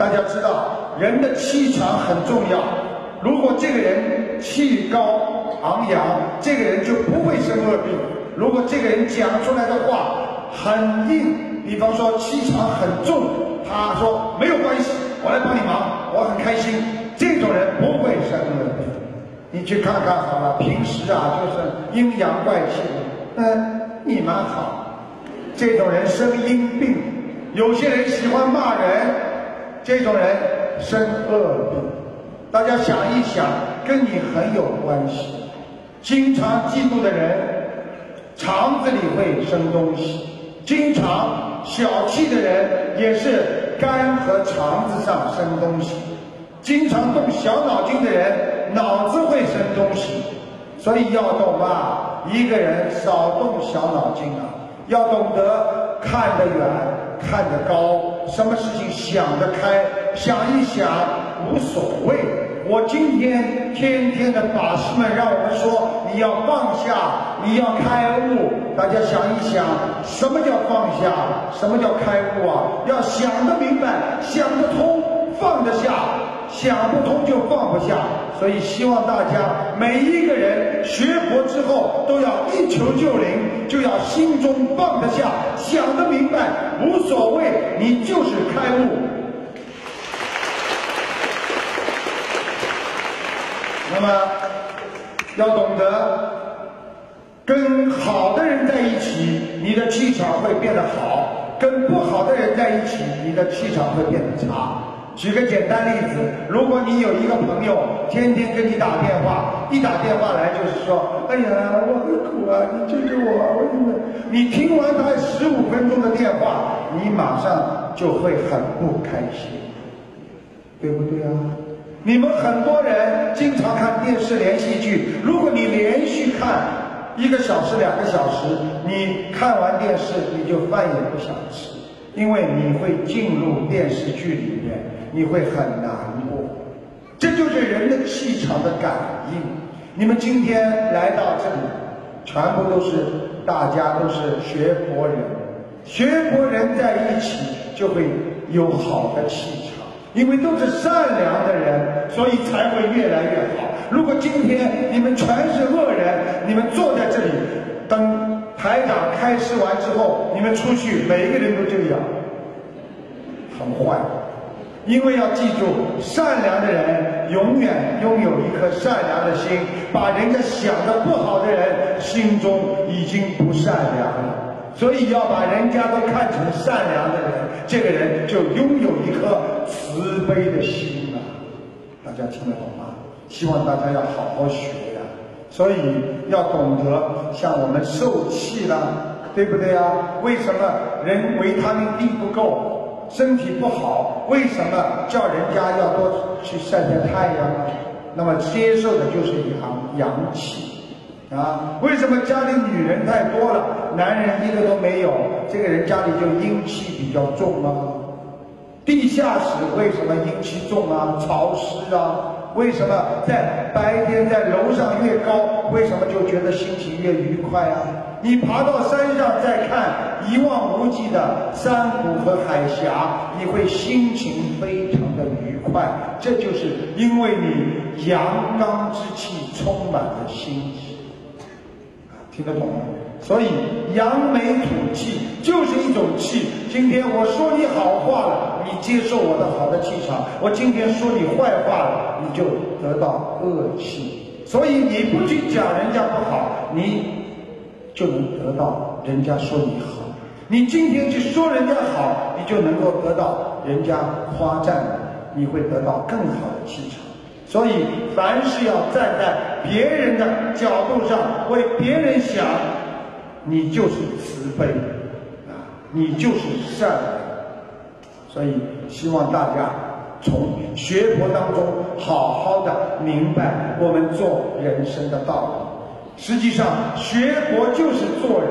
大家知道，人的气场很重要。如果这个人气高昂扬，这个人就不会生恶病。如果这个人讲出来的话很硬，比方说气场很重，他说没有关系，我来帮你忙，我很开心。这种人不会生恶病。你去看看好了，平时啊就是阴阳怪气，嗯，你蛮好。这种人生阴病，有些人喜欢骂人，这种人生恶病。大家想一想，跟你很有关系。经常嫉妒的人，肠子里会生东西；经常小气的人，也是肝和肠子上生东西；经常动小脑筋的人，脑子会生东西。所以要懂啊，一个人少动小脑筋啊。要懂得看得远，看得高，什么事情想得开，想一想无所谓。我今天天天的法师们让我们说，你要放下，你要开悟。大家想一想，什么叫放下？什么叫开悟啊？要想得明白，想得通，放得下。想不通就放不下，所以希望大家每一个人学佛之后都要一求就灵，就要心中放得下，想得明白，无所谓，你就是开悟。那么要懂得跟好的人在一起，你的气场会变得好；跟不好的人在一起，你的气场会变得差。举个简单例子，如果你有一个朋友天天跟你打电话，一打电话来就是说：“哎呀，我很苦啊，你救救我！”我真的，你听完他十五分钟的电话，你马上就会很不开心，对不对啊？你们很多人经常看电视连续剧，如果你连续看一个小时、两个小时，你看完电视你就饭也不想吃，因为你会进入电视剧里面。你会很难过，这就是人的气场的感应。你们今天来到这里，全部都是大家都是学佛人，学佛人在一起就会有好的气场，因为都是善良的人，所以才会越来越好。如果今天你们全是恶人，你们坐在这里，等台长开示完之后，你们出去，每一个人都这样，很坏。因为要记住，善良的人永远拥有一颗善良的心，把人家想的不好的人心中已经不善良了，所以要把人家都看成善良的人，这个人就拥有一颗慈悲的心了。大家听得懂吗？希望大家要好好学。所以要懂得，像我们受气了，对不对呀？为什么人维他命 D 不够？身体不好，为什么叫人家要多去晒晒太阳呢？那么接受的就是阳阳气啊。为什么家里女人太多了，男人一个都没有？这个人家里就阴气比较重啊。地下室为什么阴气重啊？潮湿啊。为什么在白天在楼上越高，为什么就觉得心情越愉快啊？你爬到山上再看一望无际的山谷和海峡，你会心情非常的愉快。这就是因为你阳刚之气充满了心，听得懂吗？所以扬眉吐气。今天我说你好话了，你接受我的好的气场；我今天说你坏话了，你就得到恶气。所以你不去讲人家不好，你就能得到人家说你好；你今天去说人家好，你就能够得到人家夸赞，你会得到更好的气场。所以凡事要站在别人的角度上，为别人想。你就是慈悲，你就是善人，所以希望大家从学佛当中好好的明白我们做人生的道理。实际上，学佛就是做人。